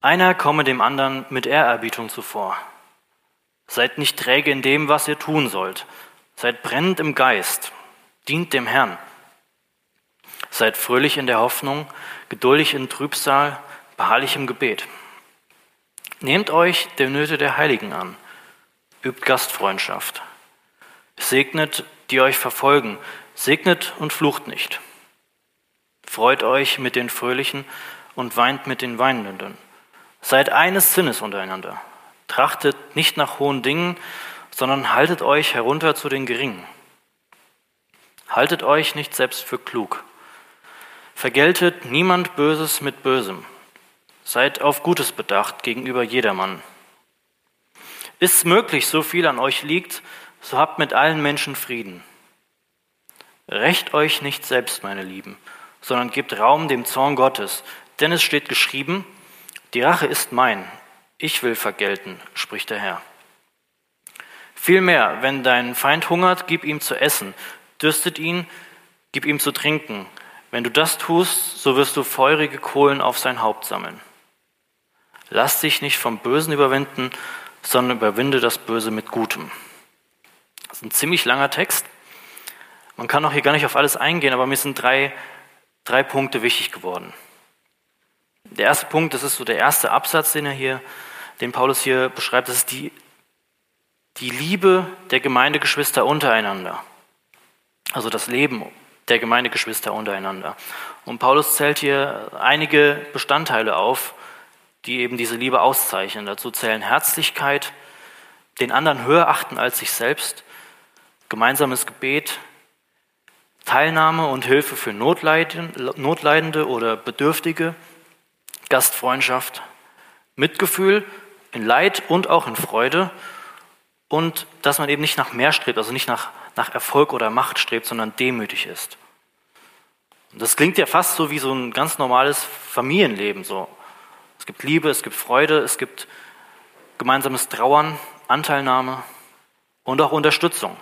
Einer komme dem anderen mit Ehrerbietung zuvor. Seid nicht träge in dem, was ihr tun sollt. Seid brennend im Geist. Dient dem Herrn. Seid fröhlich in der Hoffnung, geduldig in Trübsal, beharrlich im Gebet. Nehmt euch der Nöte der Heiligen an. Übt Gastfreundschaft. Segnet, die euch verfolgen. Segnet und flucht nicht. Freut euch mit den Fröhlichen und weint mit den Weinenden. Seid eines Sinnes untereinander. Trachtet nicht nach hohen Dingen, sondern haltet euch herunter zu den Geringen. Haltet euch nicht selbst für klug. Vergeltet niemand Böses mit Bösem. Seid auf Gutes bedacht gegenüber jedermann. Ist möglich, so viel an euch liegt, so habt mit allen Menschen Frieden. Recht euch nicht selbst, meine Lieben, sondern gebt Raum dem Zorn Gottes, denn es steht geschrieben, die Rache ist mein, ich will vergelten, spricht der Herr. Vielmehr, wenn dein Feind hungert, gib ihm zu essen, dürstet ihn, gib ihm zu trinken. Wenn du das tust, so wirst du feurige Kohlen auf sein Haupt sammeln. Lass dich nicht vom Bösen überwinden, sondern überwinde das Böse mit Gutem. Das ist ein ziemlich langer Text. Man kann auch hier gar nicht auf alles eingehen, aber mir sind drei, drei Punkte wichtig geworden. Der erste Punkt, das ist so der erste Absatz, den er hier, den Paulus hier beschreibt, das ist die, die Liebe der Gemeindegeschwister untereinander. Also das Leben der Gemeindegeschwister untereinander. Und Paulus zählt hier einige Bestandteile auf, die eben diese Liebe auszeichnen. Dazu zählen Herzlichkeit, den anderen höher achten als sich selbst, gemeinsames Gebet, Teilnahme und Hilfe für Notleidende oder Bedürftige, Gastfreundschaft, Mitgefühl in Leid und auch in Freude und dass man eben nicht nach mehr strebt, also nicht nach, nach Erfolg oder Macht strebt, sondern demütig ist. Und das klingt ja fast so wie so ein ganz normales Familienleben. So. Es gibt Liebe, es gibt Freude, es gibt gemeinsames Trauern, Anteilnahme und auch Unterstützung.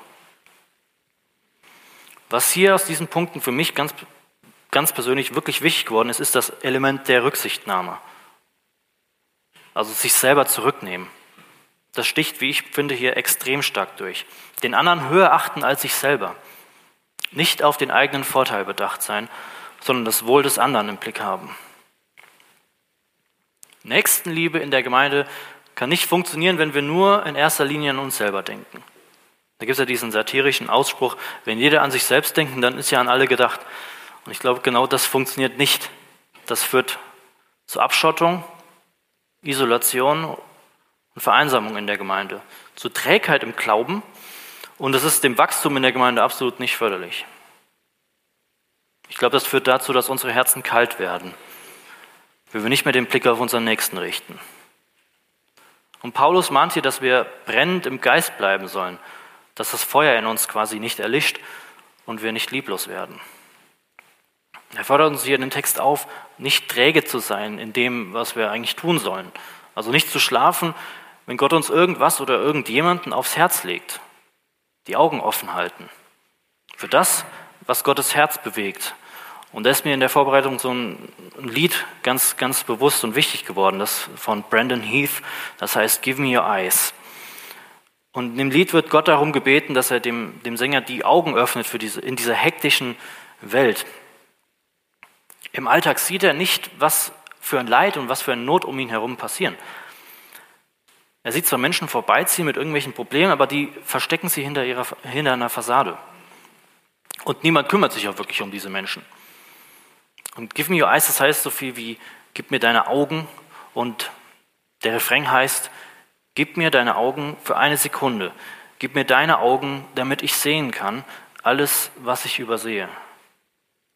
Was hier aus diesen Punkten für mich ganz, ganz persönlich wirklich wichtig geworden ist, ist das Element der Rücksichtnahme. Also sich selber zurücknehmen. Das sticht, wie ich finde, hier extrem stark durch. Den anderen höher achten als sich selber. Nicht auf den eigenen Vorteil bedacht sein, sondern das Wohl des anderen im Blick haben. Nächstenliebe in der Gemeinde kann nicht funktionieren, wenn wir nur in erster Linie an uns selber denken. Da gibt es ja diesen satirischen Ausspruch, wenn jeder an sich selbst denkt, dann ist ja an alle gedacht. Und ich glaube, genau das funktioniert nicht. Das führt zu Abschottung, Isolation und Vereinsamung in der Gemeinde, zu Trägheit im Glauben und es ist dem Wachstum in der Gemeinde absolut nicht förderlich. Ich glaube, das führt dazu, dass unsere Herzen kalt werden, wenn wir nicht mehr den Blick auf unseren Nächsten richten. Und Paulus mahnt hier, dass wir brennend im Geist bleiben sollen, dass das Feuer in uns quasi nicht erlischt und wir nicht lieblos werden. Er fordert uns hier in den Text auf, nicht träge zu sein in dem, was wir eigentlich tun sollen. Also nicht zu schlafen, wenn Gott uns irgendwas oder irgendjemanden aufs Herz legt. Die Augen offen halten. Für das, was Gottes Herz bewegt. Und da ist mir in der Vorbereitung so ein, Lied ganz, ganz bewusst und wichtig geworden, das von Brandon Heath, das heißt Give Me Your Eyes. Und in dem Lied wird Gott darum gebeten, dass er dem, dem Sänger die Augen öffnet für diese, in dieser hektischen Welt. Im Alltag sieht er nicht, was für ein Leid und was für eine Not um ihn herum passieren. Er sieht zwar Menschen vorbeiziehen mit irgendwelchen Problemen, aber die verstecken sie hinter, ihrer, hinter einer Fassade. Und niemand kümmert sich auch wirklich um diese Menschen. Und Give me your eyes, das heißt so viel wie, gib mir deine Augen. Und der Refrain heißt, gib mir deine Augen für eine Sekunde. Gib mir deine Augen, damit ich sehen kann, alles, was ich übersehe.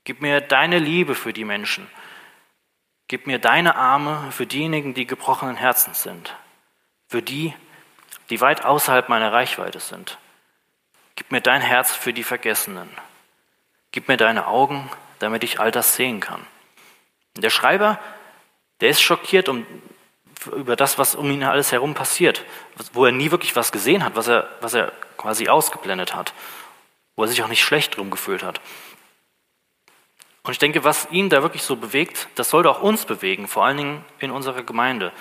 Gib mir deine Liebe für die Menschen. Gib mir deine Arme für diejenigen, die gebrochenen Herzens sind. Für die, die weit außerhalb meiner Reichweite sind. Gib mir dein Herz für die Vergessenen. Gib mir deine Augen, damit ich all das sehen kann. Der Schreiber, der ist schockiert um, über das, was um ihn alles herum passiert, wo er nie wirklich was gesehen hat, was er, was er quasi ausgeblendet hat, wo er sich auch nicht schlecht drum gefühlt hat. Und ich denke, was ihn da wirklich so bewegt, das sollte auch uns bewegen, vor allen Dingen in unserer Gemeinde.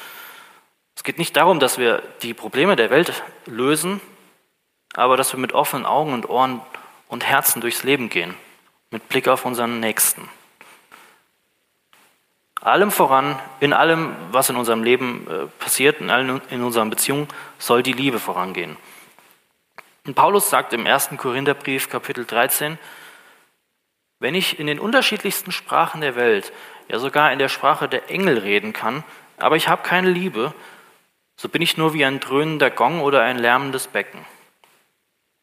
Es geht nicht darum, dass wir die Probleme der Welt lösen, aber dass wir mit offenen Augen und Ohren und Herzen durchs Leben gehen, mit Blick auf unseren Nächsten. Allem voran, in allem, was in unserem Leben äh, passiert, in allen in unseren Beziehungen, soll die Liebe vorangehen. Und Paulus sagt im ersten Korintherbrief, Kapitel 13, wenn ich in den unterschiedlichsten Sprachen der Welt, ja sogar in der Sprache der Engel reden kann, aber ich habe keine Liebe, so bin ich nur wie ein dröhnender Gong oder ein lärmendes Becken.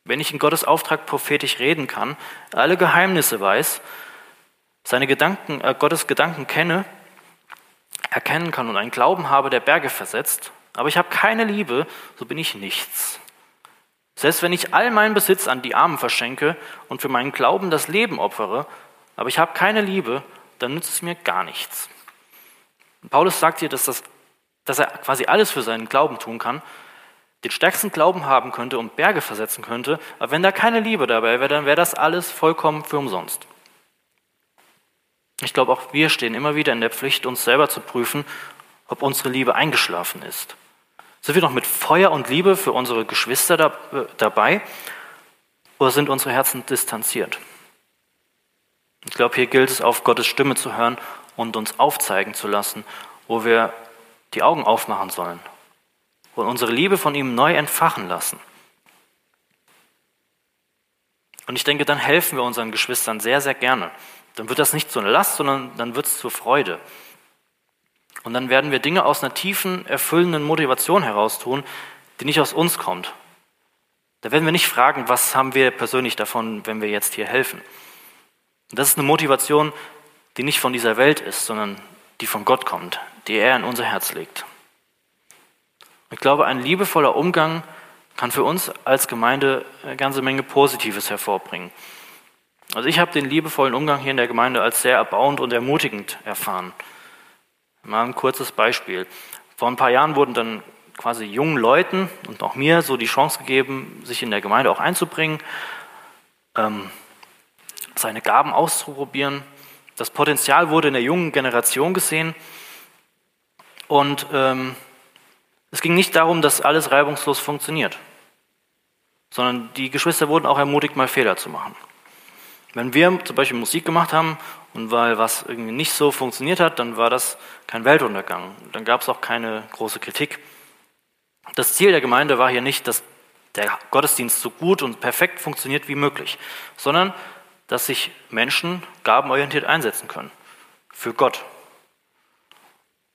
Wenn ich in Gottes Auftrag prophetisch reden kann, alle Geheimnisse weiß, seine Gedanken, äh, Gottes Gedanken kenne, erkennen kann und einen Glauben habe, der Berge versetzt, aber ich habe keine Liebe, so bin ich nichts. Selbst wenn ich all meinen Besitz an die Armen verschenke und für meinen Glauben das Leben opfere, aber ich habe keine Liebe, dann nützt es mir gar nichts. Paulus sagt hier, dass, das, dass er quasi alles für seinen Glauben tun kann, den stärksten Glauben haben könnte und Berge versetzen könnte, aber wenn da keine Liebe dabei wäre, dann wäre das alles vollkommen für umsonst. Ich glaube, auch wir stehen immer wieder in der Pflicht, uns selber zu prüfen, ob unsere Liebe eingeschlafen ist. Sind wir noch mit Feuer und Liebe für unsere Geschwister da, äh, dabei oder sind unsere Herzen distanziert? Ich glaube, hier gilt es, auf Gottes Stimme zu hören und uns aufzeigen zu lassen, wo wir die Augen aufmachen sollen und unsere Liebe von ihm neu entfachen lassen. Und ich denke, dann helfen wir unseren Geschwistern sehr, sehr gerne. Dann wird das nicht so eine Last, sondern dann wird es zur Freude. Und dann werden wir Dinge aus einer tiefen, erfüllenden Motivation heraus tun, die nicht aus uns kommt. Da werden wir nicht fragen, was haben wir persönlich davon, wenn wir jetzt hier helfen. Und das ist eine Motivation, die nicht von dieser Welt ist, sondern die von Gott kommt, die er in unser Herz legt. Ich glaube, ein liebevoller Umgang kann für uns als Gemeinde eine ganze Menge Positives hervorbringen. Also ich habe den liebevollen Umgang hier in der Gemeinde als sehr erbauend und ermutigend erfahren. Mal ein kurzes Beispiel. Vor ein paar Jahren wurden dann quasi jungen Leuten und auch mir so die Chance gegeben, sich in der Gemeinde auch einzubringen, ähm, seine Gaben auszuprobieren. Das Potenzial wurde in der jungen Generation gesehen und ähm, es ging nicht darum, dass alles reibungslos funktioniert, sondern die Geschwister wurden auch ermutigt, mal Fehler zu machen. Wenn wir zum Beispiel Musik gemacht haben und weil was irgendwie nicht so funktioniert hat, dann war das kein Weltuntergang. Dann gab es auch keine große Kritik. Das Ziel der Gemeinde war hier nicht, dass der Gottesdienst so gut und perfekt funktioniert wie möglich, sondern dass sich Menschen gabenorientiert einsetzen können. Für Gott.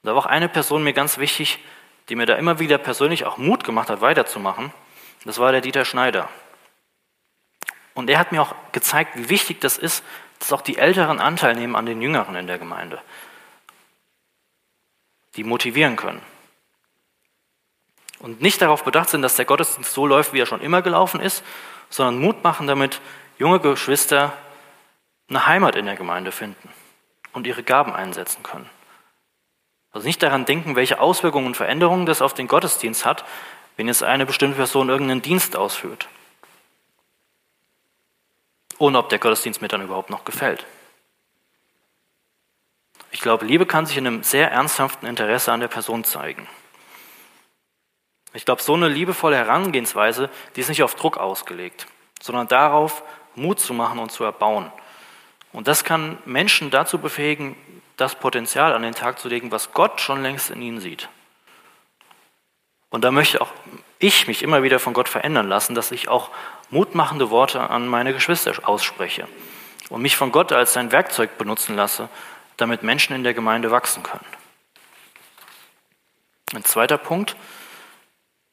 Da war auch eine Person mir ganz wichtig, die mir da immer wieder persönlich auch Mut gemacht hat, weiterzumachen. Das war der Dieter Schneider. Und er hat mir auch gezeigt, wie wichtig das ist, dass auch die Älteren Anteil nehmen an den Jüngeren in der Gemeinde, die motivieren können. Und nicht darauf bedacht sind, dass der Gottesdienst so läuft, wie er schon immer gelaufen ist, sondern Mut machen, damit junge Geschwister eine Heimat in der Gemeinde finden und ihre Gaben einsetzen können. Also nicht daran denken, welche Auswirkungen und Veränderungen das auf den Gottesdienst hat, wenn jetzt eine bestimmte Person irgendeinen Dienst ausführt und ob der Gottesdienst mir dann überhaupt noch gefällt. Ich glaube, Liebe kann sich in einem sehr ernsthaften Interesse an der Person zeigen. Ich glaube, so eine liebevolle Herangehensweise, die ist nicht auf Druck ausgelegt, sondern darauf, Mut zu machen und zu erbauen. Und das kann Menschen dazu befähigen, das Potenzial an den Tag zu legen, was Gott schon längst in ihnen sieht. Und da möchte auch ich mich immer wieder von Gott verändern lassen, dass ich auch mutmachende Worte an meine Geschwister ausspreche und mich von Gott als sein Werkzeug benutzen lasse, damit Menschen in der Gemeinde wachsen können. Ein zweiter Punkt,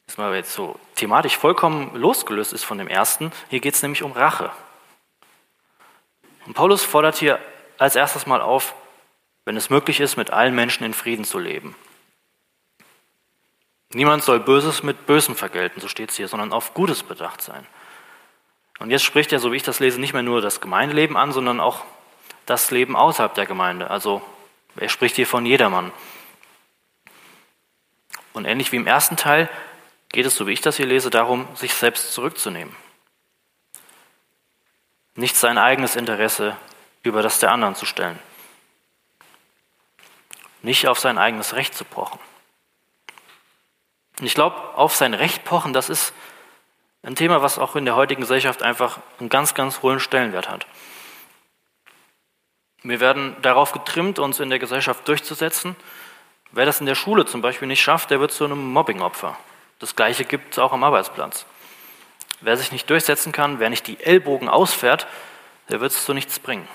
ist mal jetzt so thematisch vollkommen losgelöst ist von dem ersten, hier geht es nämlich um Rache. Und Paulus fordert hier als erstes mal auf, wenn es möglich ist, mit allen Menschen in Frieden zu leben. Niemand soll Böses mit Bösem vergelten, so steht es hier, sondern auf Gutes bedacht sein. Und jetzt spricht er, so wie ich das lese, nicht mehr nur das Gemeindeleben an, sondern auch das Leben außerhalb der Gemeinde. Also er spricht hier von jedermann. Und ähnlich wie im ersten Teil geht es, so wie ich das hier lese, darum, sich selbst zurückzunehmen. Nicht sein eigenes Interesse über das der anderen zu stellen. Nicht auf sein eigenes Recht zu pochen. Und ich glaube, auf sein Recht pochen, das ist ein Thema, was auch in der heutigen Gesellschaft einfach einen ganz, ganz hohen Stellenwert hat. Wir werden darauf getrimmt, uns in der Gesellschaft durchzusetzen. Wer das in der Schule zum Beispiel nicht schafft, der wird zu einem Mobbingopfer. Das Gleiche gibt es auch am Arbeitsplatz. Wer sich nicht durchsetzen kann, wer nicht die Ellbogen ausfährt, der wird es zu nichts bringen.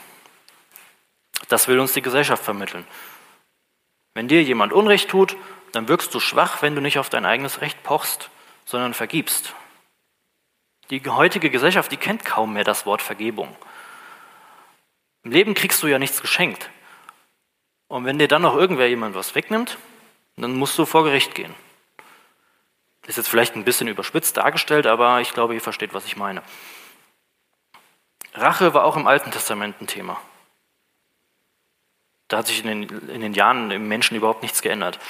Das will uns die Gesellschaft vermitteln. Wenn dir jemand Unrecht tut, dann wirkst du schwach, wenn du nicht auf dein eigenes Recht pochst, sondern vergibst. Die heutige Gesellschaft, die kennt kaum mehr das Wort Vergebung. Im Leben kriegst du ja nichts geschenkt. Und wenn dir dann noch irgendwer jemand was wegnimmt, dann musst du vor Gericht gehen. Ist jetzt vielleicht ein bisschen überspitzt dargestellt, aber ich glaube, ihr versteht, was ich meine. Rache war auch im Alten Testament ein Thema. Da hat sich in den, in den Jahren im Menschen überhaupt nichts geändert.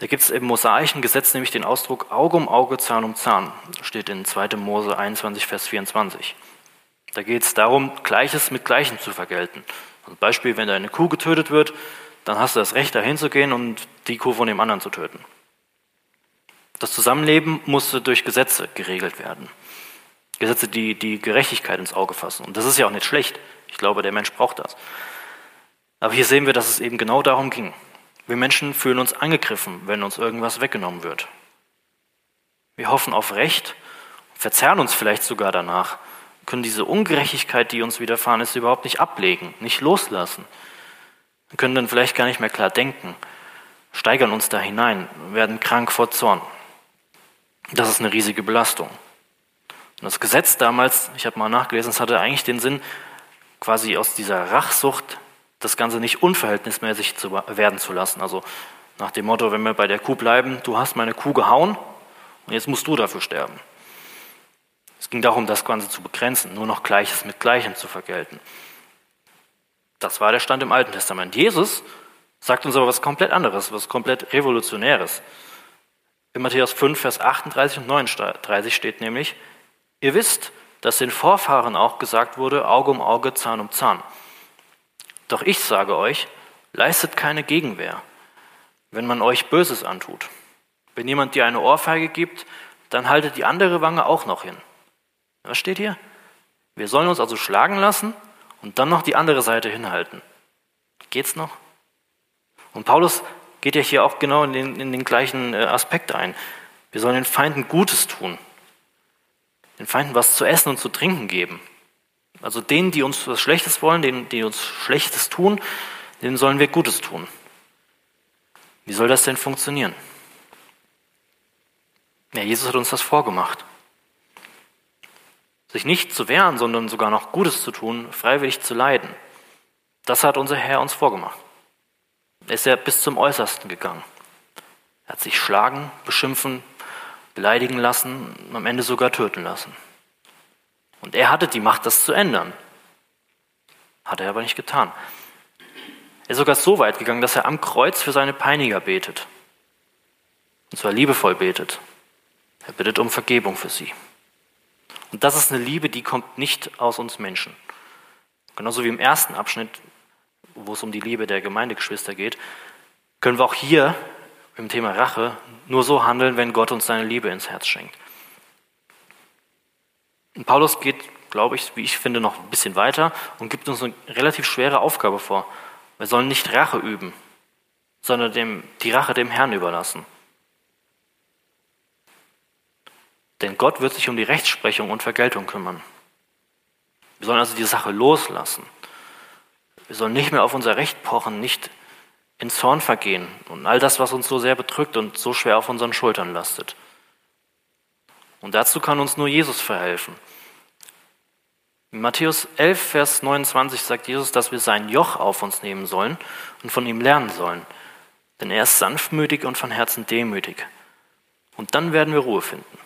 Da gibt es im mosaischen Gesetz nämlich den Ausdruck Auge um Auge, Zahn um Zahn. Steht in 2. Mose 21, Vers 24. Da geht es darum, Gleiches mit Gleichem zu vergelten. Zum Beispiel, wenn deine Kuh getötet wird, dann hast du das Recht, dahin zu gehen und die Kuh von dem anderen zu töten. Das Zusammenleben musste durch Gesetze geregelt werden. Gesetze, die die Gerechtigkeit ins Auge fassen. Und das ist ja auch nicht schlecht. Ich glaube, der Mensch braucht das. Aber hier sehen wir, dass es eben genau darum ging. Wir Menschen fühlen uns angegriffen, wenn uns irgendwas weggenommen wird. Wir hoffen auf Recht, verzerren uns vielleicht sogar danach, können diese Ungerechtigkeit, die uns widerfahren ist, überhaupt nicht ablegen, nicht loslassen. Wir können dann vielleicht gar nicht mehr klar denken, steigern uns da hinein, werden krank vor Zorn. Das ist eine riesige Belastung. Und das Gesetz damals, ich habe mal nachgelesen, es hatte eigentlich den Sinn, quasi aus dieser Rachsucht das Ganze nicht unverhältnismäßig zu werden zu lassen. Also nach dem Motto, wenn wir bei der Kuh bleiben, du hast meine Kuh gehauen und jetzt musst du dafür sterben. Es ging darum, das Ganze zu begrenzen, nur noch Gleiches mit Gleichem zu vergelten. Das war der Stand im Alten Testament. Jesus sagt uns aber was komplett anderes, was komplett Revolutionäres. In Matthäus 5, Vers 38 und 39 steht nämlich, ihr wisst, dass den Vorfahren auch gesagt wurde, Auge um Auge, Zahn um Zahn. Doch ich sage euch, leistet keine Gegenwehr, wenn man euch Böses antut. Wenn jemand dir eine Ohrfeige gibt, dann haltet die andere Wange auch noch hin. Was steht hier? Wir sollen uns also schlagen lassen und dann noch die andere Seite hinhalten. Geht's noch? Und Paulus geht ja hier auch genau in den, in den gleichen äh, Aspekt ein. Wir sollen den Feinden Gutes tun, den Feinden was zu essen und zu trinken geben. Also denen, die uns was Schlechtes wollen, denen, die uns Schlechtes tun, denen sollen wir Gutes tun. Wie soll das denn funktionieren? Ja, Jesus hat uns das vorgemacht. Sich nicht zu wehren, sondern sogar noch Gutes zu tun, freiwillig zu leiden. Das hat unser Herr uns vorgemacht. Er ist ja bis zum Äußersten gegangen. Er hat sich schlagen, beschimpfen, beleidigen lassen, am Ende sogar töten lassen. Und er hatte die Macht, das zu ändern. Hat er aber nicht getan. Er ist sogar so weit gegangen, dass er am Kreuz für seine Peiniger betet. Und zwar liebevoll betet. Er bittet um Vergebung für sie. Und das ist eine Liebe, die kommt nicht aus uns Menschen. Genauso wie im ersten Abschnitt, wo es um die Liebe der Gemeindegeschwister geht, können wir auch hier im Thema Rache nur so handeln, wenn Gott uns seine Liebe ins Herz schenkt. Paulus geht, glaube ich, wie ich finde, noch ein bisschen weiter und gibt uns eine relativ schwere Aufgabe vor. Wir sollen nicht Rache üben, sondern dem, die Rache dem Herrn überlassen. Denn Gott wird sich um die Rechtsprechung und Vergeltung kümmern. Wir sollen also die Sache loslassen. Wir sollen nicht mehr auf unser Recht pochen, nicht in Zorn vergehen und all das, was uns so sehr bedrückt und so schwer auf unseren Schultern lastet. Und dazu kann uns nur Jesus verhelfen. In Matthäus 11, Vers 29 sagt Jesus, dass wir sein Joch auf uns nehmen sollen und von ihm lernen sollen. Denn er ist sanftmütig und von Herzen demütig. Und dann werden wir Ruhe finden.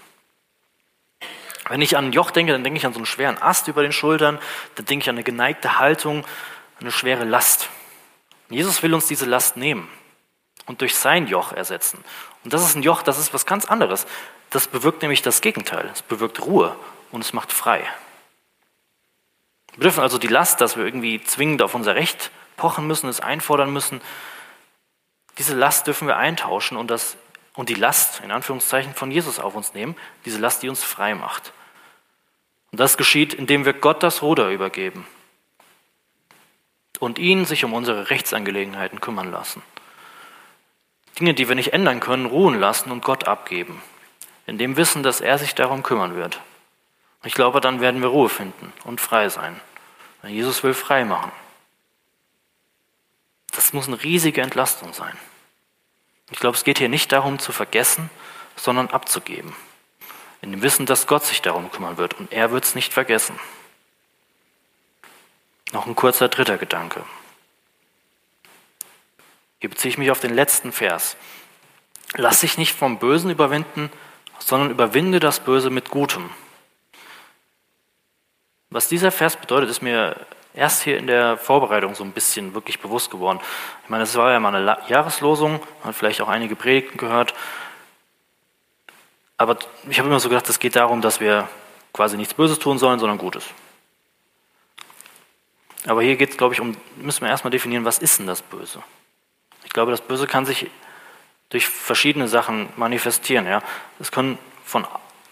Wenn ich an ein Joch denke, dann denke ich an so einen schweren Ast über den Schultern, dann denke ich an eine geneigte Haltung, eine schwere Last. Jesus will uns diese Last nehmen und durch sein Joch ersetzen. Und das ist ein Joch, das ist was ganz anderes. Das bewirkt nämlich das Gegenteil. Es bewirkt Ruhe und es macht frei. Wir dürfen also die Last, dass wir irgendwie zwingend auf unser Recht pochen müssen, es einfordern müssen, diese Last dürfen wir eintauschen und, das, und die Last, in Anführungszeichen, von Jesus auf uns nehmen, diese Last, die uns frei macht. Und das geschieht, indem wir Gott das Ruder übergeben und ihn sich um unsere Rechtsangelegenheiten kümmern lassen. Dinge, die wir nicht ändern können, ruhen lassen und Gott abgeben, in dem Wissen, dass er sich darum kümmern wird. Ich glaube, dann werden wir Ruhe finden und frei sein. Jesus will frei machen. Das muss eine riesige Entlastung sein. Ich glaube, es geht hier nicht darum zu vergessen, sondern abzugeben. In dem Wissen, dass Gott sich darum kümmern wird und er wird es nicht vergessen. Noch ein kurzer dritter Gedanke. Hier beziehe ich mich auf den letzten Vers. Lass dich nicht vom Bösen überwinden, sondern überwinde das Böse mit Gutem. Was dieser Vers bedeutet, ist mir erst hier in der Vorbereitung so ein bisschen wirklich bewusst geworden. Ich meine, es war ja mal eine Jahreslosung, man hat vielleicht auch einige Predigten gehört. Aber ich habe immer so gedacht, es geht darum, dass wir quasi nichts Böses tun sollen, sondern Gutes. Aber hier geht es, glaube ich, um, müssen wir erstmal definieren, was ist denn das Böse? Ich glaube, das Böse kann sich durch verschiedene Sachen manifestieren. Ja? Es können von,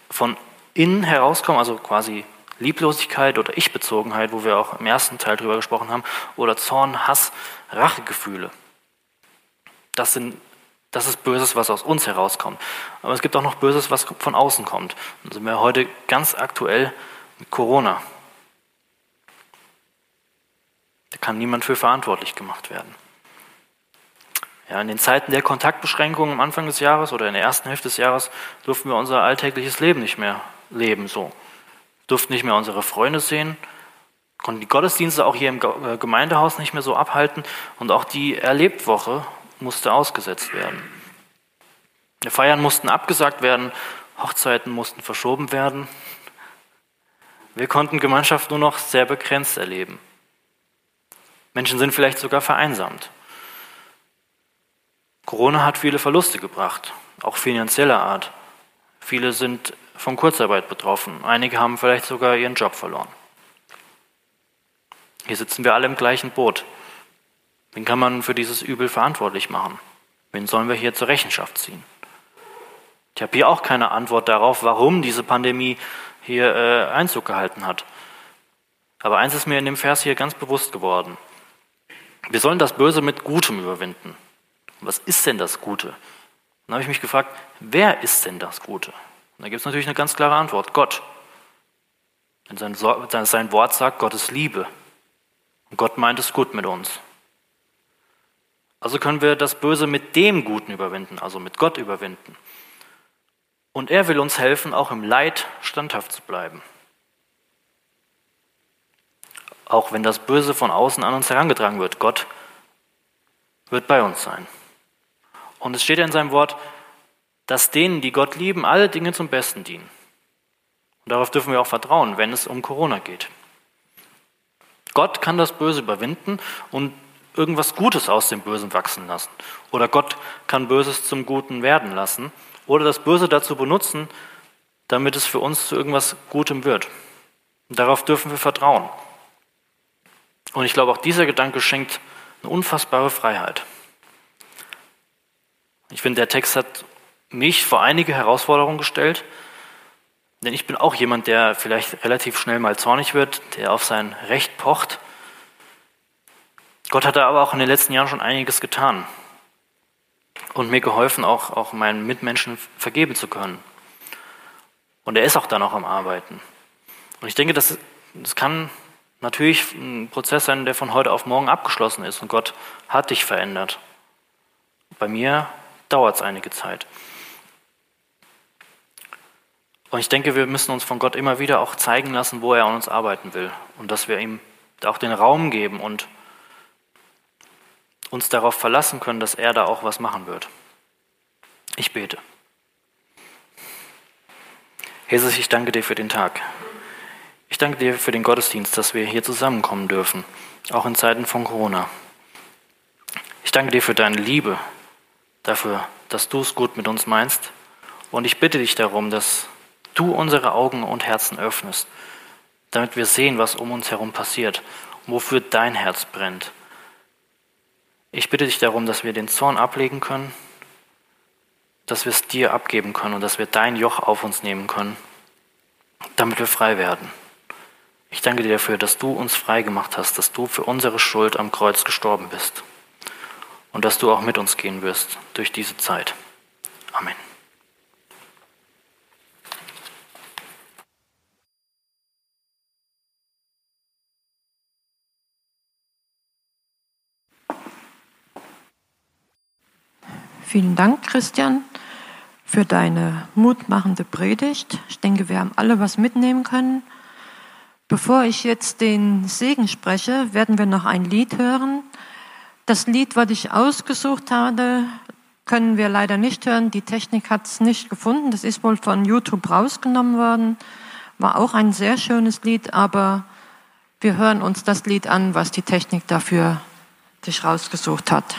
von innen herauskommen, also quasi Lieblosigkeit oder Ich-Bezogenheit, wo wir auch im ersten Teil drüber gesprochen haben, oder Zorn, Hass, Rachegefühle. Das, sind, das ist Böses, was aus uns herauskommt. Aber es gibt auch noch Böses, was von außen kommt. Und sind wir heute ganz aktuell mit Corona. Da kann niemand für verantwortlich gemacht werden. Ja, in den Zeiten der Kontaktbeschränkungen am Anfang des Jahres oder in der ersten Hälfte des Jahres durften wir unser alltägliches Leben nicht mehr leben so durften nicht mehr unsere Freunde sehen, konnten die Gottesdienste auch hier im äh, Gemeindehaus nicht mehr so abhalten und auch die Erlebtwoche musste ausgesetzt werden. Feiern mussten abgesagt werden, Hochzeiten mussten verschoben werden. Wir konnten Gemeinschaft nur noch sehr begrenzt erleben. Menschen sind vielleicht sogar vereinsamt. Corona hat viele Verluste gebracht, auch finanzieller Art. Viele sind von Kurzarbeit betroffen. Einige haben vielleicht sogar ihren Job verloren. Hier sitzen wir alle im gleichen Boot. Wen kann man für dieses Übel verantwortlich machen? Wen sollen wir hier zur Rechenschaft ziehen? Ich habe hier auch keine Antwort darauf, warum diese Pandemie hier äh, Einzug gehalten hat. Aber eins ist mir in dem Vers hier ganz bewusst geworden. Wir sollen das Böse mit Gutem überwinden. Was ist denn das Gute? Dann habe ich mich gefragt, wer ist denn das Gute? da gibt es natürlich eine ganz klare Antwort, Gott. Denn sein, sein Wort sagt, Gott ist Liebe. Und Gott meint es gut mit uns. Also können wir das Böse mit dem Guten überwinden, also mit Gott überwinden. Und er will uns helfen, auch im Leid standhaft zu bleiben. Auch wenn das Böse von außen an uns herangetragen wird, Gott wird bei uns sein. Und es steht ja in seinem Wort, dass denen, die Gott lieben, alle Dinge zum Besten dienen. Und darauf dürfen wir auch vertrauen, wenn es um Corona geht. Gott kann das Böse überwinden und irgendwas Gutes aus dem Bösen wachsen lassen. Oder Gott kann Böses zum Guten werden lassen. Oder das Böse dazu benutzen, damit es für uns zu irgendwas Gutem wird. Und darauf dürfen wir vertrauen. Und ich glaube, auch dieser Gedanke schenkt eine unfassbare Freiheit. Ich finde, der Text hat mich vor einige Herausforderungen gestellt, denn ich bin auch jemand, der vielleicht relativ schnell mal zornig wird, der auf sein Recht pocht. Gott hat aber auch in den letzten Jahren schon einiges getan und mir geholfen, auch, auch meinen Mitmenschen vergeben zu können. Und er ist auch dann auch am Arbeiten. Und ich denke, das, das kann natürlich ein Prozess sein, der von heute auf morgen abgeschlossen ist und Gott hat dich verändert. Bei mir dauert es einige Zeit. Und ich denke, wir müssen uns von Gott immer wieder auch zeigen lassen, wo er an uns arbeiten will. Und dass wir ihm auch den Raum geben und uns darauf verlassen können, dass er da auch was machen wird. Ich bete. Jesus, ich danke dir für den Tag. Ich danke dir für den Gottesdienst, dass wir hier zusammenkommen dürfen, auch in Zeiten von Corona. Ich danke dir für deine Liebe, dafür, dass du es gut mit uns meinst. Und ich bitte dich darum, dass du unsere Augen und Herzen öffnest, damit wir sehen, was um uns herum passiert und wofür dein Herz brennt. Ich bitte dich darum, dass wir den Zorn ablegen können, dass wir es dir abgeben können und dass wir dein Joch auf uns nehmen können, damit wir frei werden. Ich danke dir dafür, dass du uns frei gemacht hast, dass du für unsere Schuld am Kreuz gestorben bist und dass du auch mit uns gehen wirst durch diese Zeit. Amen. Vielen Dank, Christian, für deine mutmachende Predigt. Ich denke, wir haben alle was mitnehmen können. Bevor ich jetzt den Segen spreche, werden wir noch ein Lied hören. Das Lied, was ich ausgesucht habe, können wir leider nicht hören. Die Technik hat es nicht gefunden. Das ist wohl von YouTube rausgenommen worden. War auch ein sehr schönes Lied, aber wir hören uns das Lied an, was die Technik dafür sich rausgesucht hat.